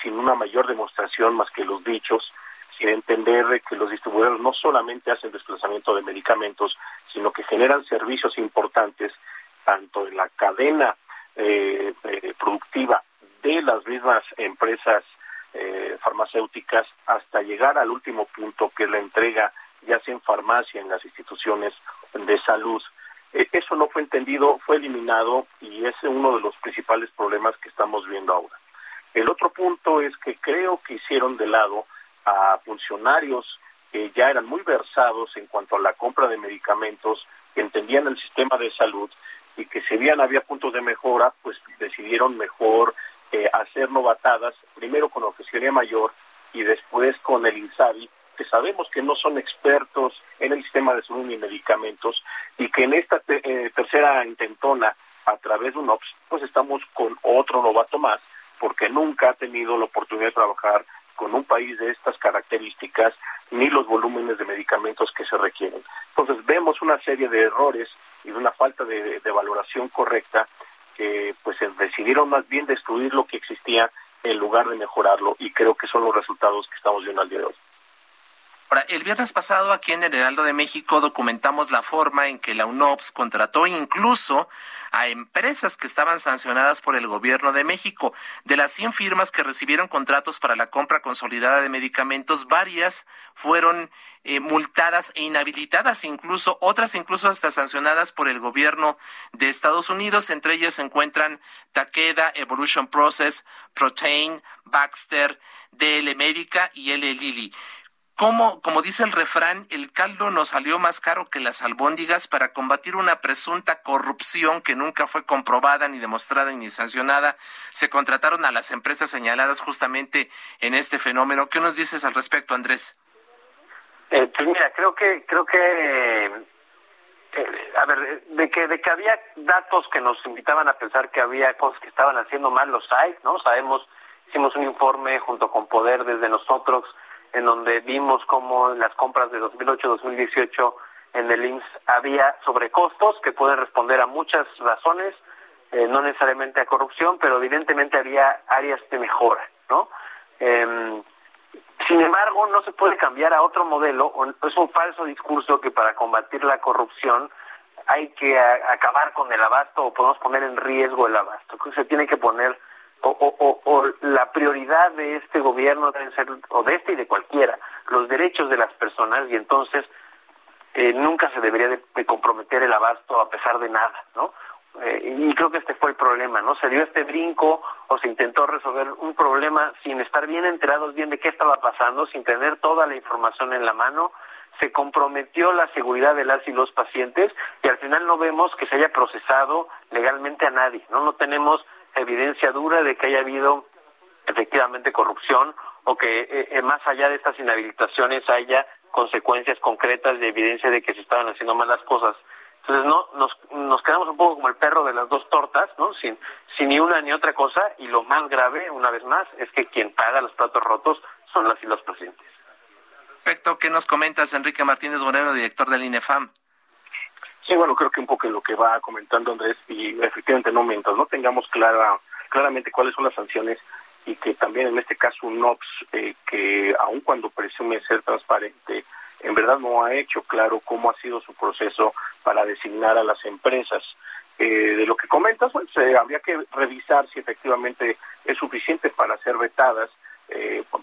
S6: sin una mayor demostración más que los dichos, sin entender que los distribuidores no solamente hacen desplazamiento de medicamentos, sino que generan servicios importantes tanto en la cadena eh, eh, productiva de las mismas empresas eh, farmacéuticas hasta llegar al último punto que es la entrega ya sea en farmacia, en las instituciones de salud. eso no fue entendido, fue eliminado y es uno de los principales problemas que estamos viendo ahora. El otro punto es que creo que hicieron de lado a funcionarios que ya eran muy versados en cuanto a la compra de medicamentos, que entendían el sistema de salud y que si bien había puntos de mejora, pues decidieron mejor eh, hacer novatadas, primero con la Oficialía Mayor y después con el INSABI, que sabemos que no son expertos en el sistema de salud ni medicamentos y que en esta eh, tercera intentona a través de un OPS, pues estamos con otro novato más, porque nunca ha tenido la oportunidad de trabajar con un país de estas características ni los volúmenes de medicamentos que se requieren. Entonces vemos una serie de errores y de una falta de, valoración correcta que pues decidieron más bien destruir lo que existía en lugar de mejorarlo y creo que son los resultados que estamos viendo al día de hoy
S2: el viernes pasado aquí en el Heraldo de México documentamos la forma en que la UNOPS contrató incluso a empresas que estaban sancionadas por el gobierno de México. De las 100 firmas que recibieron contratos para la compra consolidada de medicamentos, varias fueron eh, multadas e inhabilitadas, incluso otras incluso hasta sancionadas por el gobierno de Estados Unidos. Entre ellas se encuentran Takeda, Evolution Process, Protein, Baxter, DL Médica y L. Lilly. Como, como dice el refrán, el caldo nos salió más caro que las albóndigas para combatir una presunta corrupción que nunca fue comprobada, ni demostrada, ni sancionada. Se contrataron a las empresas señaladas justamente en este fenómeno. ¿Qué nos dices al respecto, Andrés?
S5: Eh, pues mira, creo que, creo que, eh, a ver, de que, de que había datos que nos invitaban a pensar que había cosas que estaban haciendo mal, los hay, ¿no? Sabemos, hicimos un informe junto con Poder desde nosotros en donde vimos cómo en las compras de 2008-2018 en el IMSS había sobrecostos que pueden responder a muchas razones, eh, no necesariamente a corrupción, pero evidentemente había áreas de mejora, ¿no? Em, sin embargo, no se puede cambiar a otro modelo, es un falso discurso que para combatir la corrupción hay que acabar con el abasto o podemos poner en riesgo el abasto. Se tiene que poner o, la prioridad de este gobierno deben ser, o de este y de cualquiera, los derechos de las personas y entonces eh, nunca se debería de, comprometer el abasto a pesar de nada, ¿no? Eh, y creo que este fue el problema, ¿no? Se dio este brinco o se intentó resolver un problema sin estar bien enterados bien de qué estaba pasando, sin tener toda la información en la mano. Se comprometió la seguridad de las y los pacientes y al final no vemos que se haya procesado legalmente a nadie, ¿no? No tenemos evidencia dura de que haya habido efectivamente corrupción o que eh, eh, más allá de estas inhabilitaciones haya consecuencias concretas de evidencia de que se estaban haciendo malas cosas. Entonces no nos, nos quedamos un poco como el perro de las dos tortas, ¿no? Sin, sin ni una ni otra cosa y lo más grave, una vez más, es que quien paga los platos rotos son las y los pacientes.
S2: Perfecto, ¿qué nos comentas, Enrique Martínez Moreno, director del INEFAM?
S6: Sí, bueno, creo que un poco en lo que va comentando Andrés, y efectivamente no mientras no tengamos clara, claramente cuáles son las sanciones y que también en este caso un OPS, eh, que aun cuando presume ser transparente, en verdad no ha hecho claro cómo ha sido su proceso para designar a las empresas. Eh, de lo que comentas, pues eh, habría que revisar si efectivamente es suficiente para ser vetadas,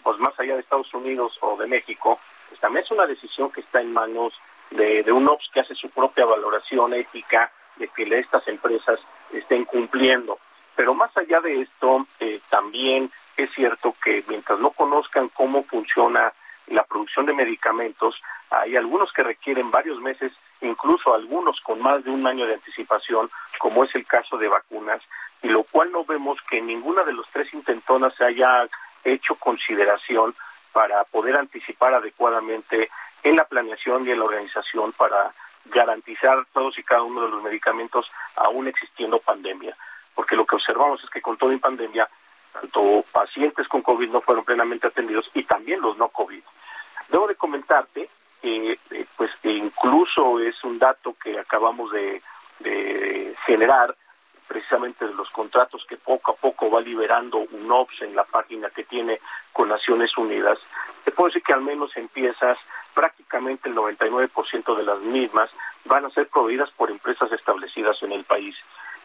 S6: pues más allá de Estados Unidos o de México, pues también es una decisión que está en manos de, un OPS que hace su propia valoración ética de que estas empresas estén cumpliendo. Pero más allá de esto, eh, también es cierto que mientras no conozcan cómo funciona la producción de medicamentos, hay algunos que requieren varios meses, incluso algunos con más de un año de anticipación, como es el caso de vacunas, y lo cual no vemos que ninguna de los tres intentonas se haya hecho consideración para poder anticipar adecuadamente en la planeación y en la organización para garantizar todos y cada uno de los medicamentos aún existiendo pandemia porque lo que observamos es que con todo en pandemia, tanto pacientes con COVID no fueron plenamente atendidos y también los no COVID. Debo de comentarte que eh, pues incluso es un dato que acabamos de, generar precisamente de los contratos que poco a poco va liberando un OPS en la página que tiene con Naciones Unidas, te puedo decir que al menos empiezas prácticamente el 99% de las mismas van a ser proveídas por empresas establecidas en el país.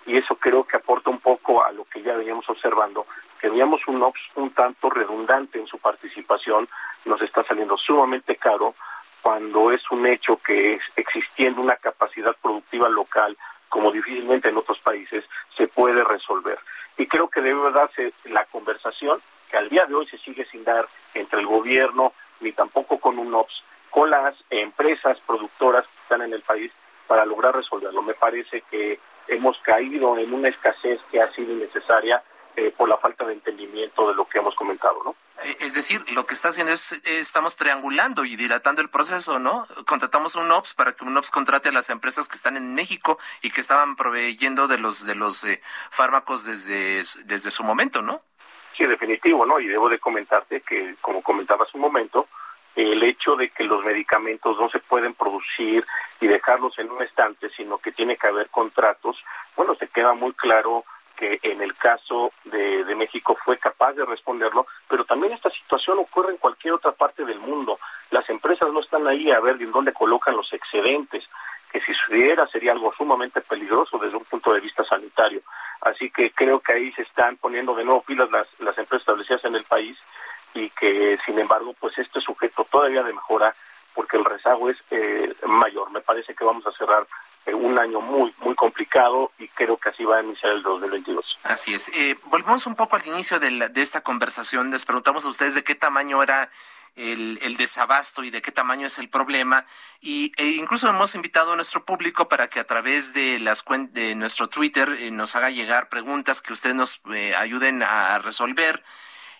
S6: Y eso creo que aporta un poco a lo que ya veníamos observando, que veíamos un OPS un tanto redundante en su participación, nos está saliendo sumamente caro cuando es un hecho que existiendo una capacidad productiva local, como difícilmente en otros países, se puede resolver. Y creo que debe darse la conversación, que al día de hoy se sigue sin dar entre el gobierno, ni tampoco con un OPS, con las empresas productoras que están en el país, para lograr resolverlo. Me parece que hemos caído en una escasez que ha sido innecesaria eh, por la falta de entendimiento de lo que hemos comentado, ¿no?
S2: Eh, es decir, lo que está haciendo es, eh, estamos triangulando y dilatando el proceso, ¿no? Contratamos un OPS para que un OPS contrate a las empresas que están en México y que estaban proveyendo de los, de los fármacos desde, desde su momento, ¿no?
S6: Sí, definitivo, ¿no? Y debo de comentarte que, como comentabas un momento, el hecho de que los medicamentos no se pueden producir y dejarlos en un estante, sino que tiene que haber contratos, bueno, se queda muy claro que en el caso de, de, México fue capaz de responderlo, pero también esta situación ocurre en cualquier otra parte del mundo. Las empresas no están ahí a ver en dónde colocan los excedentes, que si sucediera sería algo sumamente peligroso desde un punto de vista sanitario. Así que creo que ahí se están poniendo de nuevo pilas las, las empresas establecidas en el país y que sin embargo pues esto es sujeto todavía de mejora porque el rezago es eh, mayor. Me parece que vamos a cerrar un año muy muy complicado y creo que así va a iniciar el 2022.
S2: Así es. Eh, volvemos un poco al inicio de, de esta conversación. Les preguntamos a ustedes de qué tamaño era el, el, desabasto y de qué tamaño es el problema. Y e incluso hemos invitado a nuestro público para que a través de las de nuestro Twitter eh, nos haga llegar preguntas que ustedes nos eh, ayuden a resolver.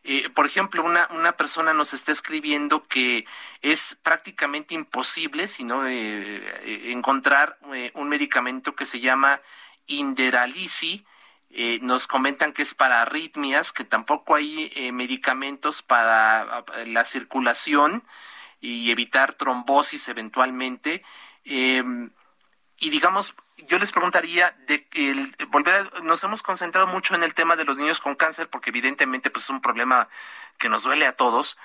S2: Eh, por ejemplo, una, una persona nos está escribiendo que es prácticamente imposible, sino eh, encontrar eh, un medicamento que se llama Inderalisi. nos comentan que es para arritmias, que tampoco hay medicamentos para la circulación y evitar trombosis eventualmente. Em, y digamos, yo les preguntaría de el, volver nos hemos concentrado mucho en el tema de los niños con cáncer porque evidentemente pues es un problema que nos duele a todos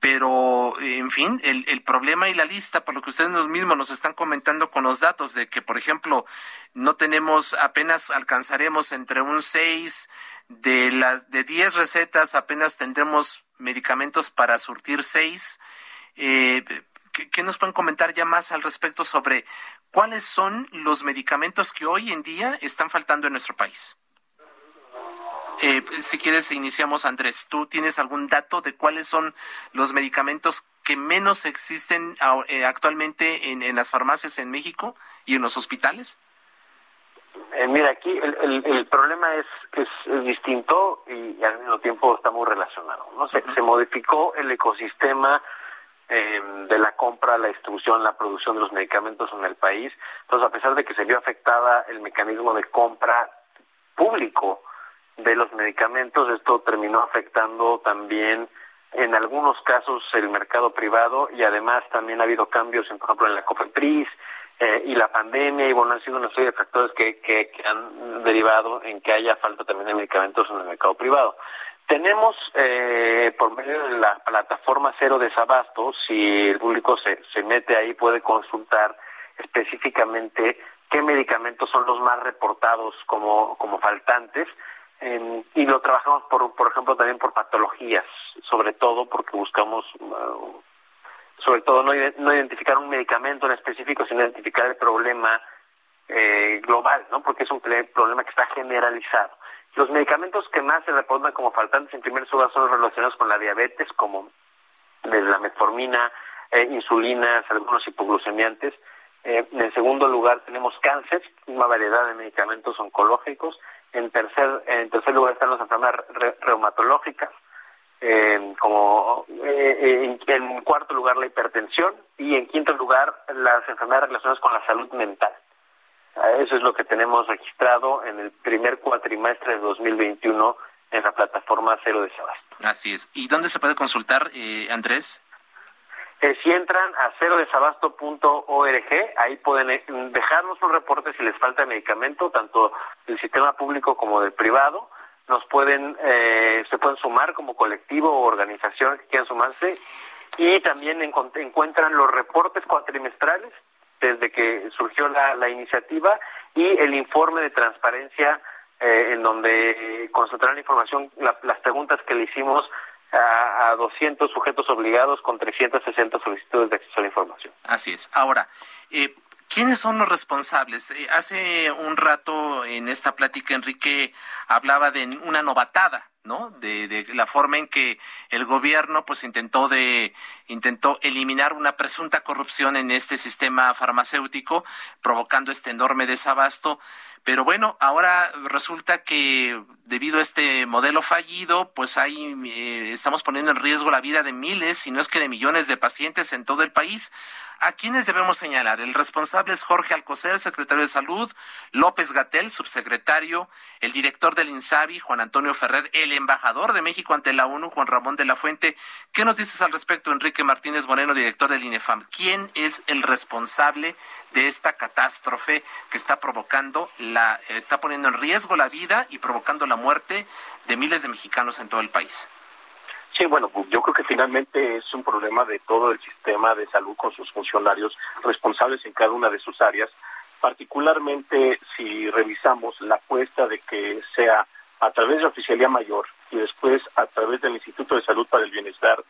S2: pero en fin el, el problema y la lista por lo que ustedes mismos nos están comentando con los datos de que por ejemplo no tenemos apenas alcanzaremos entre un 6 de las de 10 recetas apenas tendremos medicamentos para surtir 6 eh, ¿Qué, nos pueden comentar ya más al respecto sobre ¿cuáles son los medicamentos que hoy en día están faltando en nuestro país? Eh, si quieres, iniciamos, Andrés. ¿Tú tienes algún dato de cuáles son los medicamentos que menos existen eh, actualmente en, las farmacias en México y en los hospitales?
S5: Eh, mira, aquí el, problema es, es, distinto y, al mismo tiempo está muy relacionado. ¿no? Se, se modificó el ecosistema de la compra, la distribución, la producción de los medicamentos en el país. Entonces, a pesar de que se vio afectada el mecanismo de compra público de los medicamentos. Esto terminó afectando también en algunos casos el mercado privado y además también ha habido cambios, en, por ejemplo, en la COFEPRIS eh, y la pandemia y bueno, han sido una serie de factores que, que, han derivado en que haya falta también de medicamentos en el mercado privado. Tenemos, eh, por medio de la plataforma Cero Desabasto, si el público se, se mete ahí, puede consultar específicamente qué medicamentos son los más reportados como, como faltantes y lo trabajamos, por, por ejemplo, también por patologías, sobre todo porque buscamos, uh, sobre todo, no, no, identificar un medicamento en específico, sino identificar el problema eh, global, ¿no? Porque es un problema que está generalizado. Los medicamentos que más se reportan como faltantes en primer lugar son relacionados con la diabetes, como desde la metformina, eh, insulinas, algunos hipoglucemiantes. Eh, en segundo lugar tenemos cáncer, una variedad de medicamentos oncológicos. En tercer, en tercer lugar están las enfermedades reumatológicas. Eh, como eh, en, cuarto lugar la hipertensión y en quinto lugar las enfermedades relacionadas con la salud mental. Eso es lo que tenemos registrado en el primer cuatrimestre de 2021 en la plataforma Cero de Sebastián.
S2: Así es. ¿Y dónde se puede consultar, eh, Andrés?
S5: Eh, si entran a cerodesabasto.org, ahí pueden eh, dejarnos un reporte si les falta medicamento, tanto del sistema público como del privado. Nos pueden, eh, se pueden sumar como colectivo o organización que quieran sumarse y también encuentran los reportes cuatrimestrales desde que surgió la, iniciativa y el informe de transparencia en donde concentrarán la información, las preguntas que le hicimos a, a 200 sujetos obligados con 360 solicitudes de acceso a la información.
S2: Así es. Ahora, eh, ¿Quiénes son los responsables? Eh, hace un rato en esta plática Enrique hablaba de una novatada, ¿no? De, de, la forma en que el gobierno pues intentó de intentó eliminar una presunta corrupción en este sistema farmacéutico, provocando este enorme desabasto. Pero bueno, ahora resulta que debido a este modelo fallido, pues ahí eh, estamos poniendo en riesgo la vida de miles, si no es que de millones de pacientes en todo el país. ¿A quiénes debemos señalar? El responsable es Jorge Alcocer, secretario de Salud, López Gatel, subsecretario, el director del INSABI, Juan Antonio Ferrer, el embajador de México ante la ONU, Juan Ramón de la Fuente. ¿Qué nos dices al respecto, Enrique Martínez Moreno, director del INEFAM? ¿Quién es el responsable de esta catástrofe que está provocando la, está poniendo en riesgo la vida y provocando la muerte de miles de mexicanos en todo el país?
S6: Sí, bueno, yo creo que finalmente es un problema de todo el sistema de salud con sus funcionarios responsables en cada una de sus áreas, particularmente si revisamos la apuesta de que sea a través de la Oficialía Mayor y después a través del Instituto de Salud para el Bienestar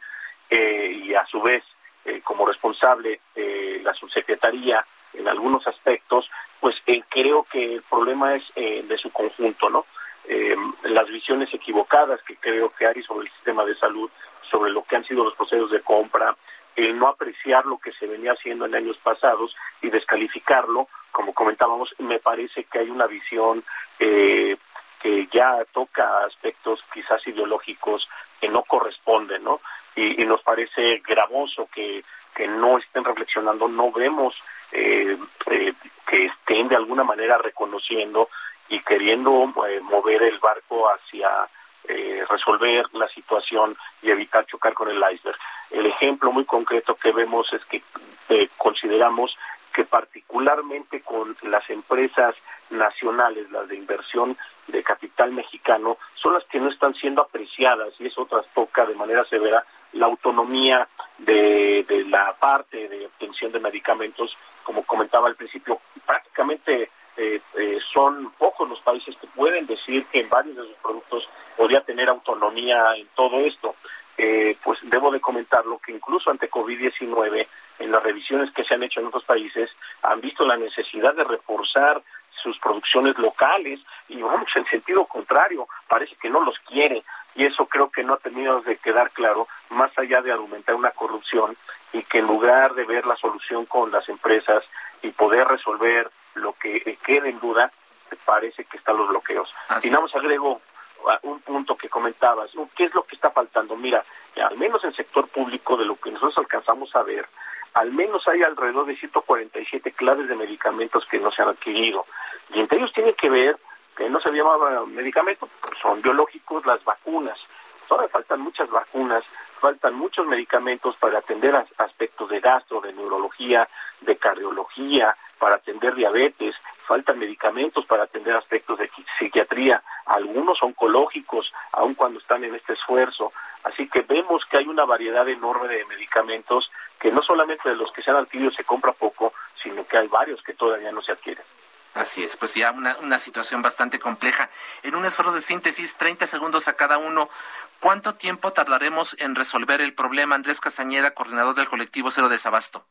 S6: eh, y a su vez eh, como responsable eh, la subsecretaría en algunos aspectos, pues creo que el problema es de su conjunto, ¿no? Eh, las visiones equivocadas que creo que hay sobre el sistema de salud, sobre lo que han sido los procesos de compra, el no apreciar lo que se venía haciendo en años pasados y descalificarlo, como comentábamos, me parece que hay una visión eh, que ya toca aspectos quizás ideológicos que no corresponden, ¿no? Y, y nos parece gravoso que, que no estén reflexionando, no vemos eh, eh, que estén de alguna manera reconociendo y queriendo eh, mover el barco hacia eh, resolver la situación y evitar chocar con el iceberg. El ejemplo muy concreto que vemos es que eh, consideramos que particularmente con las empresas nacionales, las de inversión de capital mexicano, son las que no están siendo apreciadas y eso trastoca de manera severa la autonomía de, de la parte de obtención de medicamentos, como comentaba al principio, prácticamente eh, eh, son pocos los países que pueden decir que en varios de sus productos podría tener autonomía en todo esto. Eh, pues debo de comentarlo que incluso ante COVID-19, en las revisiones que se han hecho en otros países, han visto la necesidad de reforzar sus producciones locales y vamos en sentido contrario, parece que no los quiere y eso creo que no ha tenido de quedar claro más allá de argumentar una corrupción y que en lugar de ver la solución con las empresas y poder resolver lo que quede en duda, parece que están los bloqueos. y nada más agrego un punto que comentabas, ¿qué es lo que está faltando? Mira, al menos en el sector público, de lo que nosotros alcanzamos a ver, al menos hay alrededor de 147 claves de medicamentos que no se han adquirido. Y entre ellos tiene que ver, que no se llamaba medicamentos, son biológicos, las vacunas. Todavía faltan muchas vacunas, faltan muchos medicamentos para atender aspectos de gastro, de neurología, de cardiología, para atender diabetes, faltan medicamentos para atender aspectos de psiquiatría, algunos oncológicos, aun cuando están en este esfuerzo. Así que vemos que hay una variedad enorme de medicamentos que no solamente de los que se han adquirido se compra poco, sino que hay varios que todavía no se adquieren.
S2: Así es, pues ya una, situación bastante compleja. En un esfuerzo de síntesis, 30 segundos a cada uno, ¿cuánto tiempo tardaremos en resolver el problema? Andrés Castañeda, coordinador del colectivo Cero Desabasto.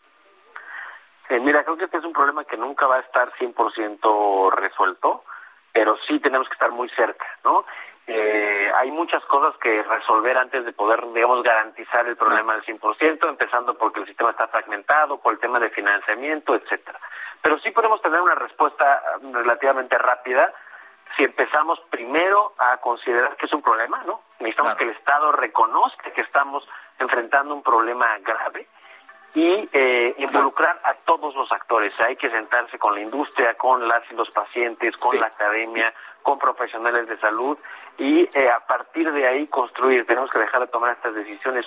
S5: Eh, mira, creo que este es un problema que nunca va a estar 100% resuelto, pero sí tenemos que estar muy cerca, ¿no? Eh, hay muchas cosas que resolver antes de poder, digamos, garantizar el problema del 100%, empezando porque el sistema está fragmentado, por el tema de financiamiento, etcétera. Pero sí podemos tener una respuesta um, relativamente rápida si empezamos primero a considerar que es un problema, ¿no? Necesitamos que el Estado reconozca que estamos enfrentando un problema grave y eh, involucrar a todos los actores. Hay que sentarse con la industria, con las y los pacientes, con la academia, con profesionales de salud y eh, a partir de ahí construir. Tenemos que dejar de tomar estas decisiones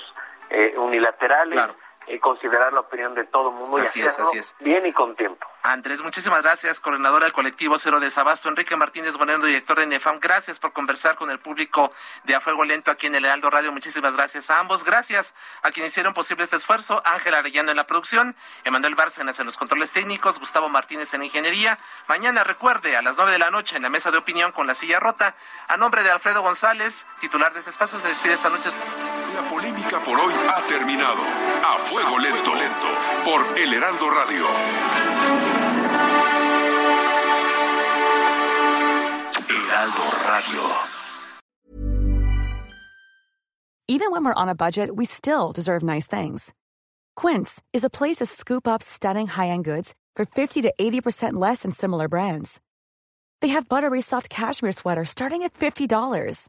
S5: eh, unilaterales y considerar la opinión de todo el mundo y hacerlo bien y con tiempo.
S2: Andrés, muchísimas gracias, coordinador del colectivo Cero Desabasto. Enrique Martínez Bonero, director de NEFAM, gracias por conversar con el público de A Fuego Lento aquí en el Heraldo Radio. Muchísimas gracias a ambos. Gracias a quienes hicieron posible este esfuerzo. Ángel Arellano en la producción, Emanuel Bárcenas en los controles técnicos, Gustavo Martínez en ingeniería. Mañana, recuerde, a las nueve de la noche en la mesa de opinión con la silla rota. A nombre de Alfredo González, titular de este espacio, se despide esta noche.
S1: La polémica por hoy ha terminado. A Fuego Lento, Lento, por El Heraldo Radio. Radio.
S7: Even when we're on a budget, we still deserve nice things. Quince is a place to scoop up stunning high-end goods for 50 to 80% less than similar brands. They have buttery soft cashmere sweaters starting at $50,